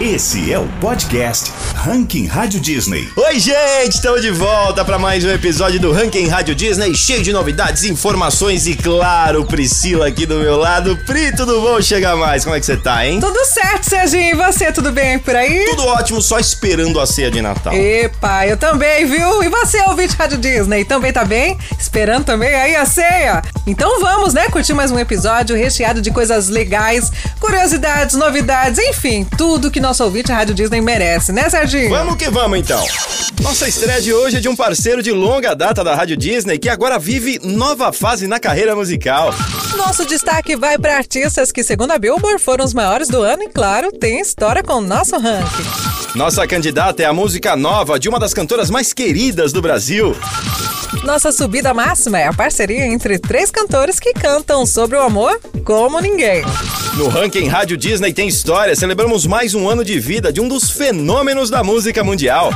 Esse é o podcast Ranking Rádio Disney. Oi, gente, estamos de volta para mais um episódio do Ranking Rádio Disney, cheio de novidades, informações e, claro, Priscila aqui do meu lado. Pri, tudo bom? Chega mais, como é que você tá, hein? Tudo certo, Serginho, e você, tudo bem por aí? Tudo ótimo, só esperando a ceia de Natal. Epa, eu também, viu? E você, ouvinte Rádio Disney, também tá bem? Esperando também aí a ceia? Então vamos, né, curtir mais um episódio recheado de coisas legais, curiosidades, novidades, enfim, tudo que nosso ouvinte Rádio Disney merece, né, Serginho? Vamos que vamos, então. Nossa estreia de hoje é de um parceiro de longa data da Rádio Disney que agora vive nova fase na carreira musical. Nosso destaque vai para artistas que, segundo a Billboard, foram os maiores do ano e, claro, tem história com o nosso ranking. Nossa candidata é a música nova de uma das cantoras mais queridas do Brasil. Nossa subida máxima é a parceria entre três cantores que cantam sobre o amor como ninguém. No ranking Rádio Disney tem história, celebramos mais um ano de vida de um dos fenômenos da música mundial.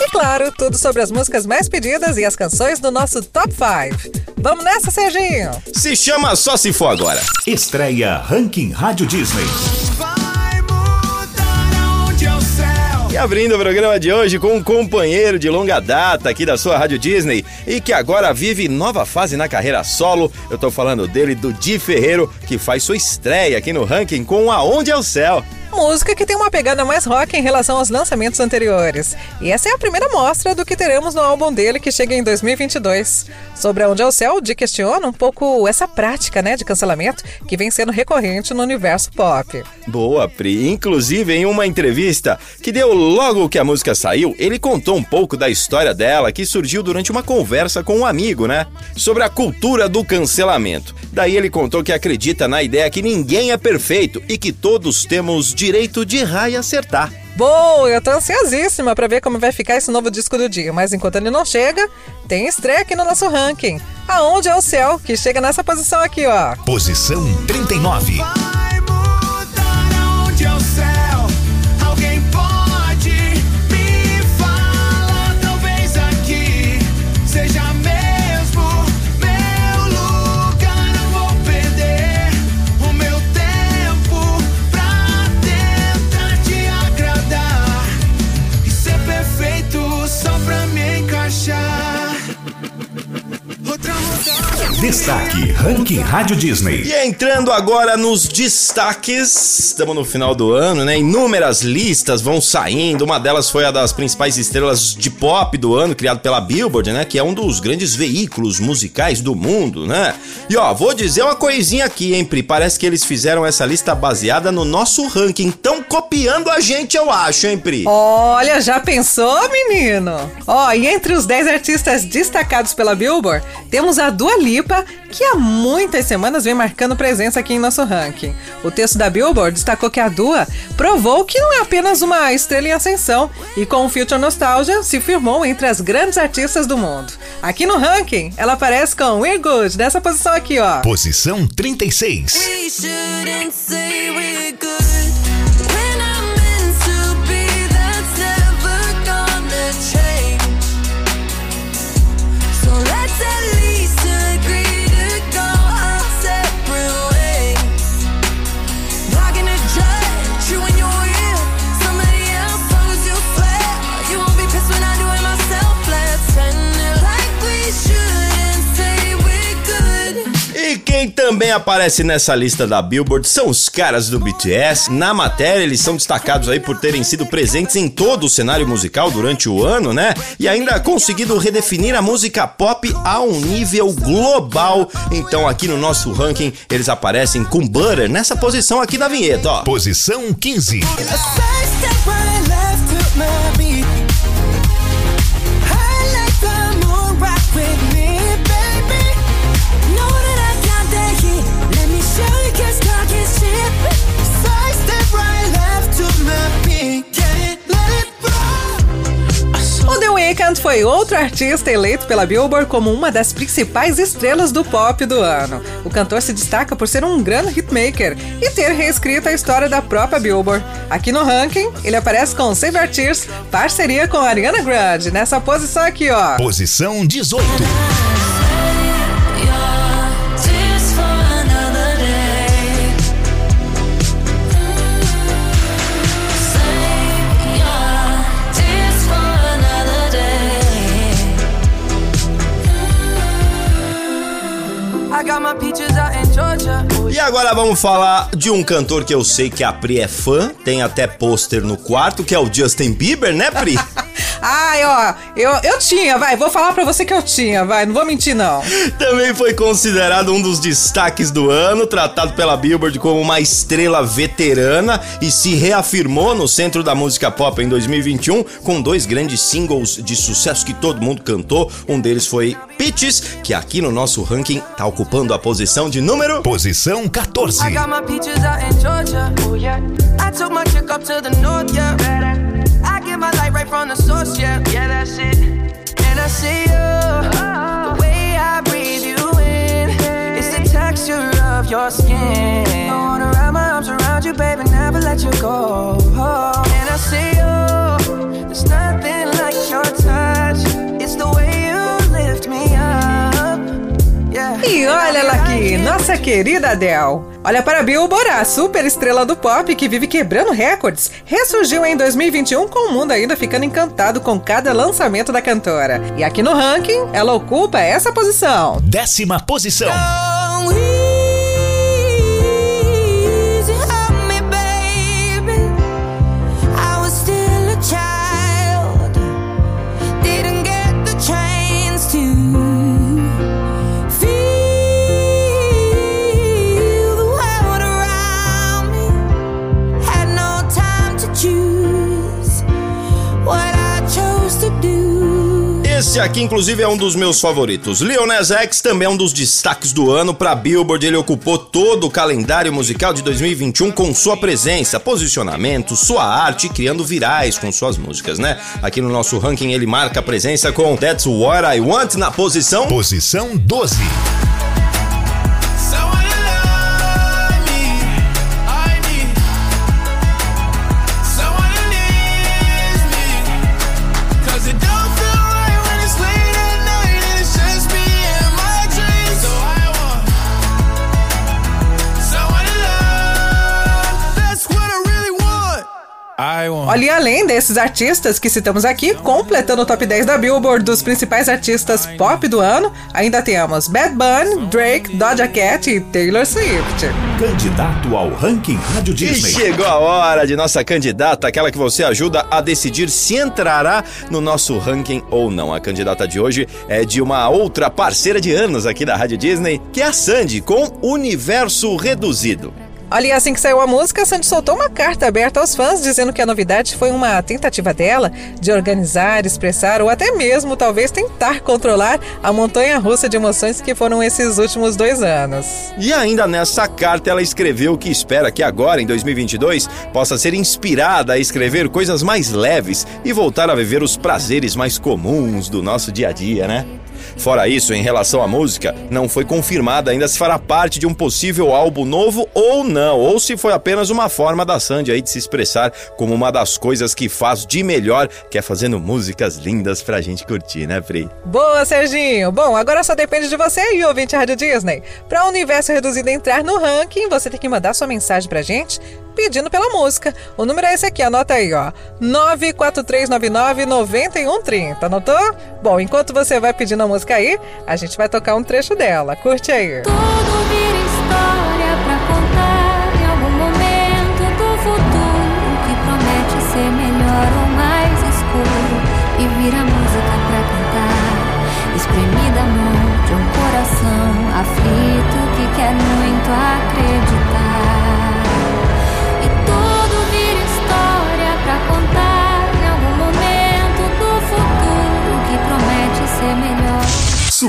E claro, tudo sobre as músicas mais pedidas e as canções do nosso Top 5. Vamos nessa, Serginho? Se chama Só Se For Agora. Estreia Ranking Rádio Disney. Abrindo o programa de hoje com um companheiro de longa data aqui da sua Rádio Disney e que agora vive nova fase na carreira solo. Eu tô falando dele, do Di Ferreiro, que faz sua estreia aqui no ranking com Aonde é o Céu música que tem uma pegada mais rock em relação aos lançamentos anteriores. E essa é a primeira mostra do que teremos no álbum dele que chega em 2022. Sobre Onde é o Céu, de questiona um pouco essa prática né, de cancelamento que vem sendo recorrente no universo pop. Boa, Pri. Inclusive, em uma entrevista que deu logo que a música saiu, ele contou um pouco da história dela que surgiu durante uma conversa com um amigo, né? Sobre a cultura do cancelamento. Daí ele contou que acredita na ideia que ninguém é perfeito e que todos temos direito de errar e acertar. Bom, eu tô ansiosíssima para ver como vai ficar esse novo disco do dia, mas enquanto ele não chega, tem estreia aqui no nosso ranking. Aonde é o céu, que chega nessa posição aqui, ó. Posição 39. Destaque Ranking Rádio Disney. E entrando agora nos destaques, estamos no final do ano, né? Inúmeras listas vão saindo. Uma delas foi a das principais estrelas de pop do ano, criado pela Billboard, né? Que é um dos grandes veículos musicais do mundo, né? E ó, vou dizer uma coisinha aqui, hein, Pri? Parece que eles fizeram essa lista baseada no nosso ranking. Estão copiando a gente, eu acho, hein, Pri? Olha, já pensou, menino? Ó, e entre os 10 artistas destacados pela Billboard, temos a Dua Lipa que há muitas semanas vem marcando presença aqui em nosso ranking. O texto da Billboard destacou que a Dua provou que não é apenas uma estrela em ascensão e com o Future Nostalgia se firmou entre as grandes artistas do mundo. Aqui no ranking, ela aparece com We're Good, nessa posição aqui, ó. Posição 36. Quem também aparece nessa lista da Billboard são os caras do BTS. Na matéria, eles são destacados aí por terem sido presentes em todo o cenário musical durante o ano, né? E ainda conseguido redefinir a música pop a um nível global. Então, aqui no nosso ranking, eles aparecem com Butter nessa posição aqui da vinheta, ó. Posição 15. Foi outro artista eleito pela Billboard como uma das principais estrelas do pop do ano. O cantor se destaca por ser um grande hitmaker e ter reescrito a história da própria Billboard. Aqui no ranking, ele aparece com Save Our Tears, parceria com Ariana Grande, nessa posição aqui, ó. Posição 18. Agora vamos falar de um cantor que eu sei que a Pri é fã, tem até pôster no quarto, que é o Justin Bieber, né, Pri? Ai, ó, eu, eu tinha, vai, vou falar pra você que eu tinha, vai, não vou mentir não. Também foi considerado um dos destaques do ano, tratado pela Billboard como uma estrela veterana e se reafirmou no centro da música pop em 2021 com dois grandes singles de sucesso que todo mundo cantou. Um deles foi Peaches, que aqui no nosso ranking tá ocupando a posição de número Posição 14. I got my peaches out in Georgia. Oh yeah. I took my chick up to the north, yeah. My light right from the source, yeah. Yeah, that's it. And I see you. The way I breathe you in. It's the texture of your skin. I wanna wrap my arms around you, baby, never let you go. And I see you. E olha ela aqui, nossa querida Adele. Olha para a Billboard, a super estrela do pop que vive quebrando recordes, ressurgiu em 2021 com o mundo ainda ficando encantado com cada lançamento da cantora. E aqui no ranking, ela ocupa essa posição. Décima posição. Go Esse aqui, inclusive, é um dos meus favoritos. Lil X também é um dos destaques do ano para Billboard. Ele ocupou todo o calendário musical de 2021 com sua presença, posicionamento, sua arte, criando virais com suas músicas, né? Aqui no nosso ranking ele marca a presença com That's What I Want na posição. Posição 12. E além desses artistas que citamos aqui, completando o top 10 da Billboard dos principais artistas pop do ano, ainda temos Bad Bunny, Drake, Doja Cat e Taylor Swift. Candidato ao ranking Rádio E Disney. chegou a hora de nossa candidata, aquela que você ajuda a decidir se entrará no nosso ranking ou não. A candidata de hoje é de uma outra parceira de anos aqui da Rádio Disney, que é a Sandy, com Universo Reduzido. Olha, assim que saiu a música, Sandy soltou uma carta aberta aos fãs dizendo que a novidade foi uma tentativa dela de organizar, expressar ou até mesmo talvez tentar controlar a montanha russa de emoções que foram esses últimos dois anos. E ainda nessa carta ela escreveu que espera que agora, em 2022, possa ser inspirada a escrever coisas mais leves e voltar a viver os prazeres mais comuns do nosso dia a dia, né? Fora isso, em relação à música, não foi confirmada ainda se fará parte de um possível álbum novo ou não, ou se foi apenas uma forma da Sandy aí de se expressar como uma das coisas que faz de melhor, que é fazendo músicas lindas pra gente curtir, né, Frei? Boa, Serginho! Bom, agora só depende de você e ouvinte Rádio Disney. Para o Universo Reduzido entrar no ranking, você tem que mandar sua mensagem pra gente pedindo pela música. O número é esse aqui, anota aí, ó. 943999130. Anotou? Bom, enquanto você vai pedindo a música aí, a gente vai tocar um trecho dela. Curte aí. Tudo vira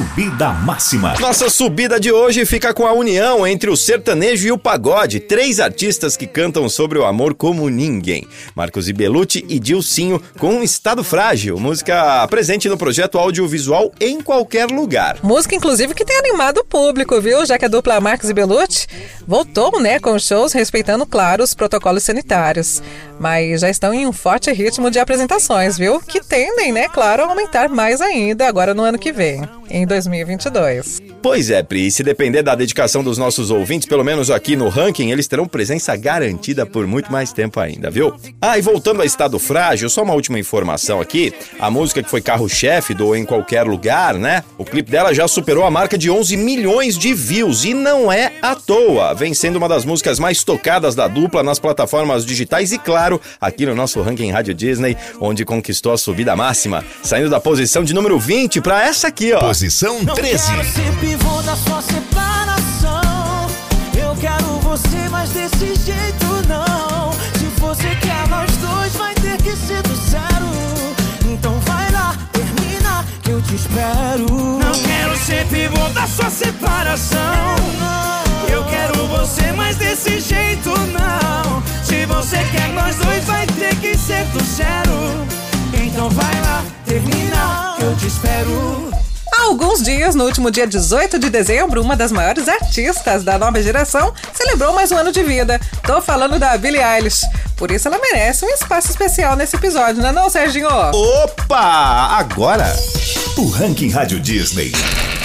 you. Subida máxima. Nossa subida de hoje fica com a união entre o sertanejo e o pagode, três artistas que cantam sobre o amor como ninguém. Marcos Ibelucci e Dilcinho com um Estado Frágil, música presente no projeto audiovisual em qualquer lugar. Música, inclusive, que tem animado o público, viu? Já que a dupla Marcos e Belucci voltou, né, com shows respeitando, claro, os protocolos sanitários. Mas já estão em um forte ritmo de apresentações, viu? Que tendem, né, claro, a aumentar mais ainda agora no ano que vem. Em 2022. Pois é, Pri, e se depender da dedicação dos nossos ouvintes, pelo menos aqui no ranking, eles terão presença garantida por muito mais tempo ainda, viu? Ah, e voltando a Estado Frágil, só uma última informação aqui. A música que foi carro-chefe do Em Qualquer Lugar, né? O clipe dela já superou a marca de 11 milhões de views e não é à toa, vem sendo uma das músicas mais tocadas da dupla nas plataformas digitais e, claro, aqui no nosso ranking Rádio Disney, onde conquistou a subida máxima, saindo da posição de número 20 para essa aqui, ó. Posição 13. Quero ser pivô da sua separação. Eu quero você, mas desse jeito não. Se você quer nós dois, vai ter que ser do zero. Então vai lá, termina, que eu te espero. Não quero ser pivô da sua separação. Eu quero você, mas desse jeito não. Se você quer nós dois, vai ter que ser do zero. Então vai lá, termina, que eu te espero. Há alguns dias, no último dia 18 de dezembro, uma das maiores artistas da nova geração celebrou mais um ano de vida. Tô falando da Billie Eilish. Por isso ela merece um espaço especial nesse episódio, não é não, Serginho? Opa! Agora, O ranking Rádio Disney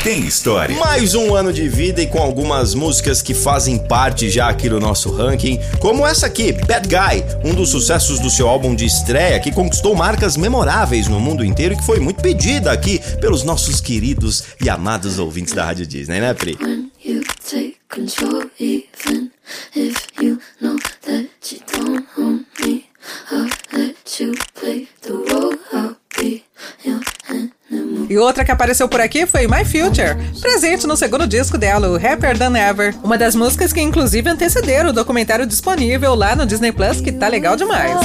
tem história. mais um ano de vida e com algumas músicas que fazem parte já aqui do nosso ranking, como essa aqui, Bad Guy, um dos sucessos do seu álbum de estreia que conquistou marcas memoráveis no mundo inteiro e que foi muito pedida aqui pelos nossos queridos e amados ouvintes da Rádio Disney, né, Pri? when you take control, E outra que apareceu por aqui foi My Future, presente no segundo disco dela, o Happier Than Ever. Uma das músicas que inclusive antecederam o documentário disponível lá no Disney Plus, que tá legal demais.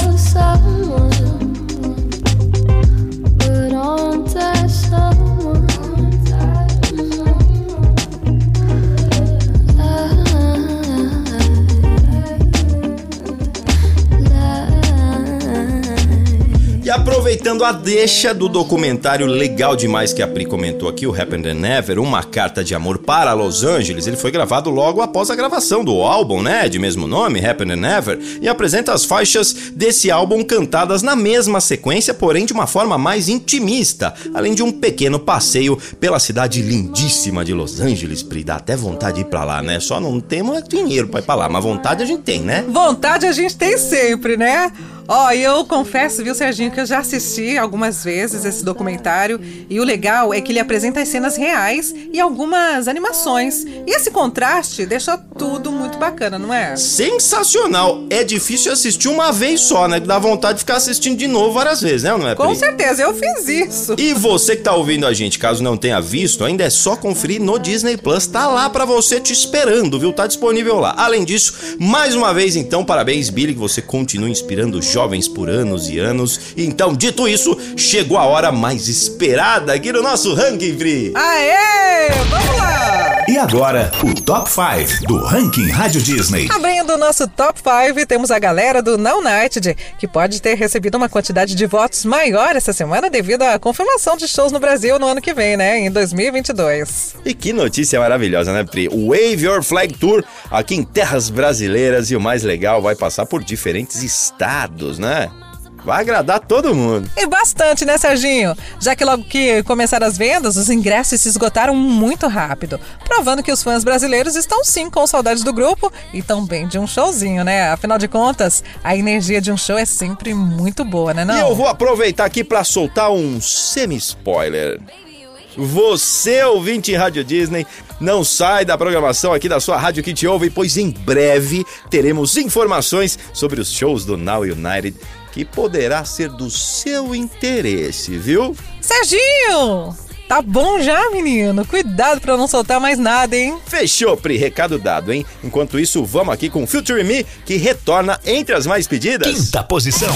Aproveitando a deixa do documentário legal demais que a Pri comentou aqui, o Happen Than Never, Uma Carta de Amor para Los Angeles, ele foi gravado logo após a gravação do álbum, né, de mesmo nome, Happen Than Never, e apresenta as faixas desse álbum cantadas na mesma sequência, porém de uma forma mais intimista, além de um pequeno passeio pela cidade lindíssima de Los Angeles, Pri, dá até vontade de ir pra lá, né, só não temos dinheiro pra ir pra lá, mas vontade a gente tem, né? Vontade a gente tem sempre, né? Ó, e eu confesso, viu, Serginho, que eu já assisti algumas vezes esse documentário e o legal é que ele apresenta as cenas reais e algumas animações. E esse contraste deixa tudo muito bacana, não é? Sensacional! É difícil assistir uma vez só, né? Dá vontade de ficar assistindo de novo várias vezes, né, não é, Com Pri? certeza, eu fiz isso. E você que tá ouvindo a gente, caso não tenha visto, ainda é só conferir no Disney Plus, tá lá pra você te esperando, viu? Tá disponível lá. Além disso, mais uma vez então, parabéns Billy, que você continua inspirando jovens por anos e anos. Então, dito isso, chegou a hora mais esperada aqui no nosso ranking, Pri. Aê! Vamos lá! E agora, o Top 5 do ranking Rádio Disney. Abrindo o nosso top 5, temos a galera do Now United, que pode ter recebido uma quantidade de votos maior essa semana devido à confirmação de shows no Brasil no ano que vem, né? Em 2022. E que notícia maravilhosa, né, Pri? O Wave Your Flag Tour aqui em terras brasileiras e o mais legal, vai passar por diferentes estados, né? Vai agradar todo mundo. E bastante, né, Serginho? Já que logo que começaram as vendas, os ingressos se esgotaram muito rápido, provando que os fãs brasileiros estão sim com saudades do grupo e também de um showzinho, né? Afinal de contas, a energia de um show é sempre muito boa, né, não? E eu vou aproveitar aqui pra soltar um semi-spoiler. Você, ouvinte em Rádio Disney, não sai da programação aqui da sua rádio que te ouve, pois em breve teremos informações sobre os shows do Now United que poderá ser do seu interesse, viu? Serginho! Tá bom já, menino? Cuidado pra não soltar mais nada, hein? Fechou, Pri, recado dado, hein? Enquanto isso, vamos aqui com Future Me, que retorna entre as mais pedidas. Quinta posição.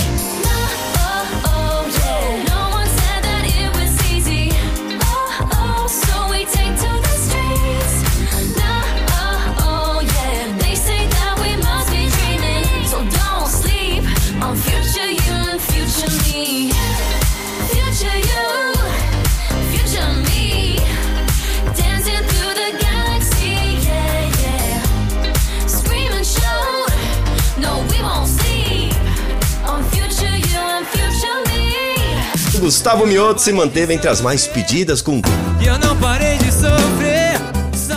Gustavo Mioto se manteve entre as mais pedidas com eu não parei de sofrer.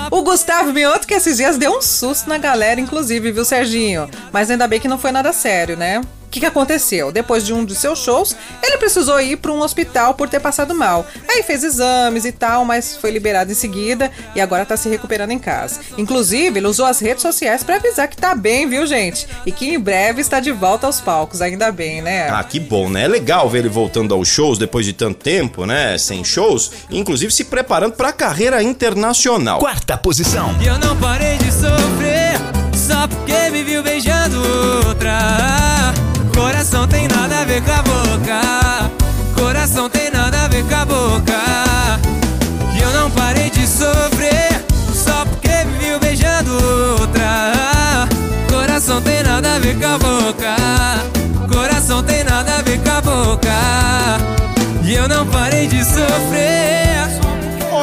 O Gustavo Mioto que esses dias deu um susto na galera, inclusive, viu, Serginho? Mas ainda bem que não foi nada sério, né? O que, que aconteceu? Depois de um dos seus shows, ele precisou ir para um hospital por ter passado mal. Aí fez exames e tal, mas foi liberado em seguida e agora tá se recuperando em casa. Inclusive, ele usou as redes sociais para avisar que tá bem, viu, gente? E que em breve está de volta aos palcos, ainda bem, né? Ah, que bom, né? É legal ver ele voltando aos shows depois de tanto tempo, né? Sem shows, inclusive se preparando pra carreira internacional. Quarta posição. Eu não parei de sofrer Só porque me viu beijando outra Coração tem nada a ver com a boca. Coração tem nada a ver com a boca. E eu não parei de sofrer Só porque me viu beijando outra. Coração tem nada a ver com a boca. Coração tem nada a ver com a boca. E eu não parei de sofrer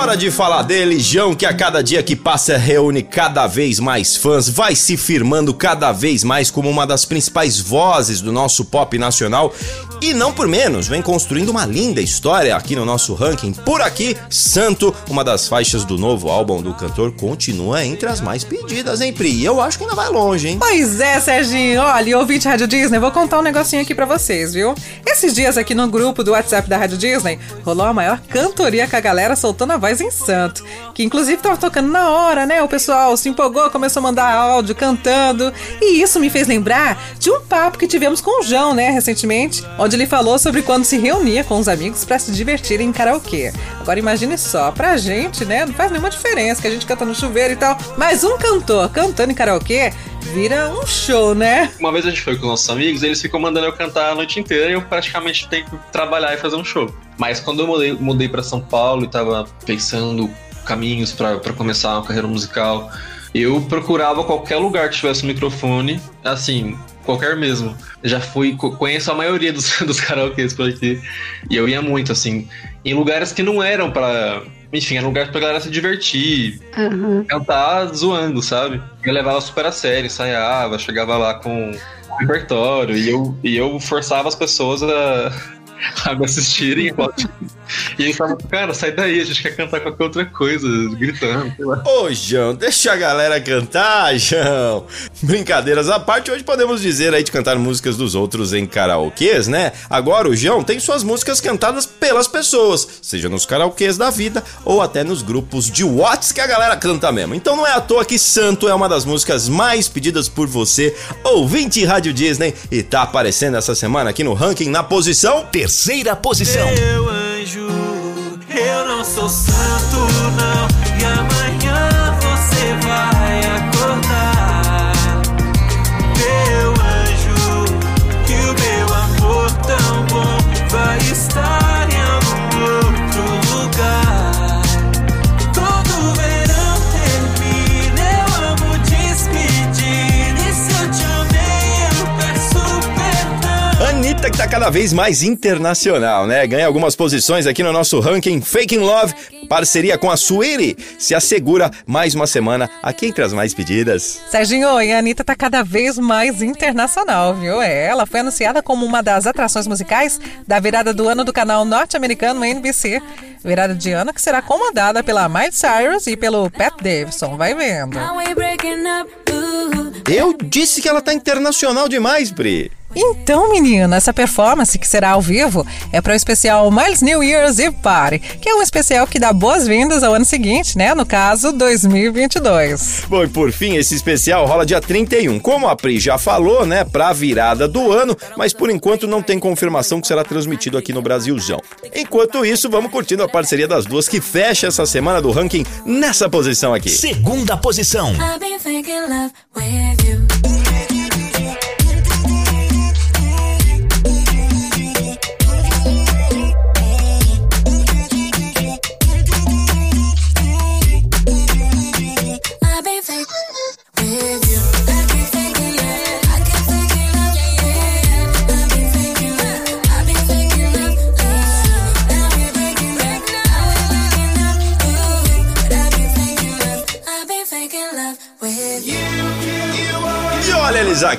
Hora de falar dele, João, que a cada dia que passa reúne cada vez mais fãs, vai se firmando cada vez mais como uma das principais vozes do nosso pop nacional e não por menos, vem construindo uma linda história aqui no nosso ranking. Por aqui, Santo, uma das faixas do novo álbum do cantor, continua entre as mais pedidas, hein, Pri? Eu acho que ainda vai longe, hein? Pois é, Serginho. Olha, e ouvinte Rádio Disney, vou contar um negocinho aqui pra vocês, viu? Esses dias aqui no grupo do WhatsApp da Rádio Disney, rolou a maior cantoria com a galera soltando a voz em santo. Que inclusive tava tocando na hora, né? O pessoal se empolgou, começou a mandar áudio cantando. E isso me fez lembrar de um papo que tivemos com o João, né, recentemente, ele falou sobre quando se reunia com os amigos pra se divertirem em karaokê. Agora imagine só, pra gente, né, não faz nenhuma diferença que a gente canta no chuveiro e tal, mas um cantor cantando em karaokê vira um show, né? Uma vez a gente foi com nossos amigos, eles ficam mandando eu cantar a noite inteira e eu praticamente tenho que trabalhar e fazer um show. Mas quando eu mudei, mudei para São Paulo e tava pensando caminhos para começar uma carreira musical, eu procurava qualquer lugar que tivesse um microfone, assim, qualquer mesmo. Já fui, co- conheço a maioria dos, dos karaokês por aqui. E eu ia muito, assim, em lugares que não eram pra. Enfim, eram lugares pra galera se divertir, cantar zoando, sabe? Eu levava super a sério, ensaiava, chegava lá com repertório e eu, e eu forçava as pessoas a, a me assistirem. E eles falavam, cara, sai daí, a gente quer cantar qualquer outra coisa, gritando, sei lá. Ô, João, deixa a galera cantar, João. Brincadeiras à parte, hoje podemos dizer aí de cantar músicas dos outros em karaokês, né? Agora o João tem suas músicas cantadas pelas pessoas, seja nos karaokês da vida ou até nos grupos de Whats que a galera canta mesmo. Então não é à toa que Santo é uma das músicas mais pedidas por você, ouvinte Rádio Disney, e tá aparecendo essa semana aqui no ranking na posição Terceira posição. Meu anjo, eu não sou santo, não. Perdão. Anitta que tá cada vez mais internacional, né? Ganha algumas posições aqui no nosso ranking Faking Love, parceria com a Suiri, se assegura mais uma semana aqui entre as mais pedidas. Serginho, e a Anitta tá cada vez mais internacional, viu? É, Ela foi anunciada como uma das atrações musicais da virada do ano do canal norte-americano NBC. Virada de ano que será comandada pela Miley Cyrus e pelo Pat Davidson. Vai vendo. Eu disse que ela tá internacional demais, Bri. Então, menina, essa performance que será ao vivo é para o especial Miles New Year's Eve Party, que é um especial que dá boas-vindas ao ano seguinte, né? No caso, 2022. Bom, e por fim, esse especial rola dia 31. Como a Pri já falou, né, pra virada do ano, mas por enquanto não tem confirmação que será transmitido aqui no Brasilzão. Enquanto isso, vamos curtindo a parceria das duas que fecha essa semana do ranking nessa posição aqui. Segunda posição. I've been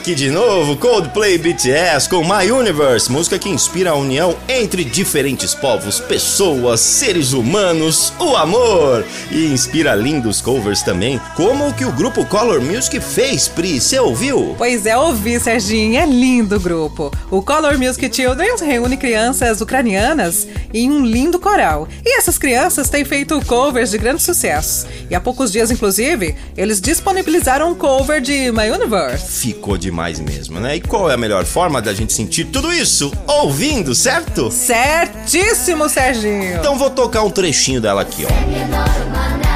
aqui de novo, Coldplay BTS com My Universe, música que inspira a união entre diferentes povos, pessoas, seres humanos, o amor. E inspira lindos covers também, como o que o grupo Color Music fez, Pri, você ouviu? Pois é, ouvi, Serginho, é lindo o grupo. O Color Music Children reúne crianças ucranianas em um lindo coral. E essas crianças têm feito covers de grande sucesso. E há poucos dias, inclusive, eles disponibilizaram um cover de My Universe. Ficou demais mesmo, né? E qual é a melhor forma da gente sentir tudo isso? Ouvindo, certo? Certíssimo, Serginho! Então vou tocar um trechinho dela aqui, ó.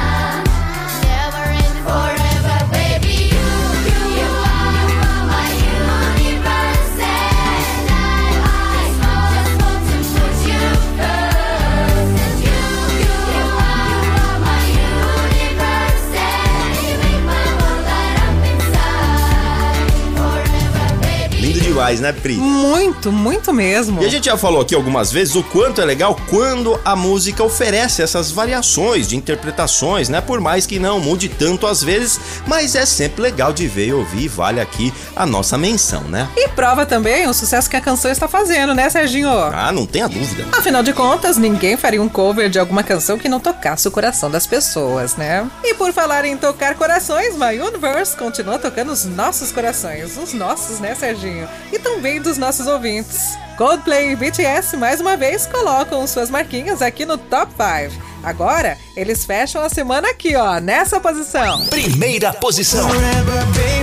Demais, né, Pri? Muito, muito mesmo. E a gente já falou aqui algumas vezes o quanto é legal quando a música oferece essas variações de interpretações, né? Por mais que não mude tanto às vezes, mas é sempre legal de ver e ouvir, vale aqui a nossa menção, né? E prova também o sucesso que a canção está fazendo, né, Serginho? Ah, não tenha dúvida. Afinal de contas, ninguém faria um cover de alguma canção que não tocasse o coração das pessoas, né? E por falar em tocar corações, My Universe continua tocando os nossos corações. Os nossos, né, Serginho? E também dos nossos ouvintes. Coldplay e BTS, mais uma vez, colocam suas marquinhas aqui no Top 5. Agora, eles fecham a semana aqui, ó, nessa posição. Primeira posição. Forever,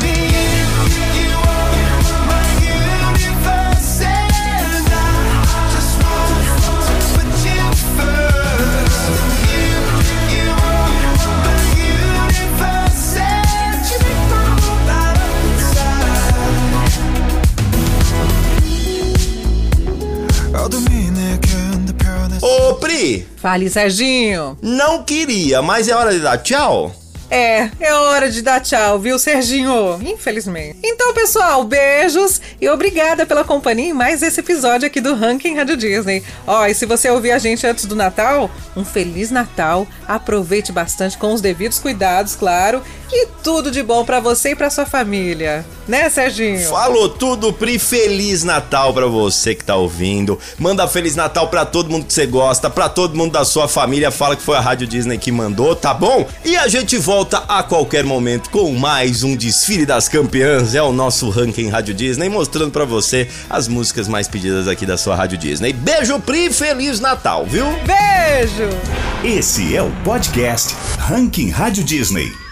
Fale, Serginho. não queria, mas é hora de dar tchau? É, é hora de dar tchau, viu, Serginho? Infelizmente. Então, pessoal, beijos e obrigada pela companhia em mais esse episódio aqui do Ranking Rádio Disney. Ó, e se você ouvir a gente antes do Natal, um Feliz Natal. Aproveite bastante com os devidos cuidados, claro. E tudo de bom pra você e pra sua família. Né, Serginho? Falou tudo, Pri. Feliz Natal pra você que tá ouvindo. Manda Feliz Natal pra todo mundo que você gosta, pra todo mundo da sua família. Fala que foi a Rádio Disney que mandou, tá bom? E a gente volta a qualquer momento com mais um desfile das campeãs. É o nosso ranking Rádio Disney, mostrando pra você as músicas mais pedidas aqui da sua Rádio Disney. Beijo, Pri. Feliz Natal, viu? Beijo! Esse é o podcast Ranking Rádio Disney.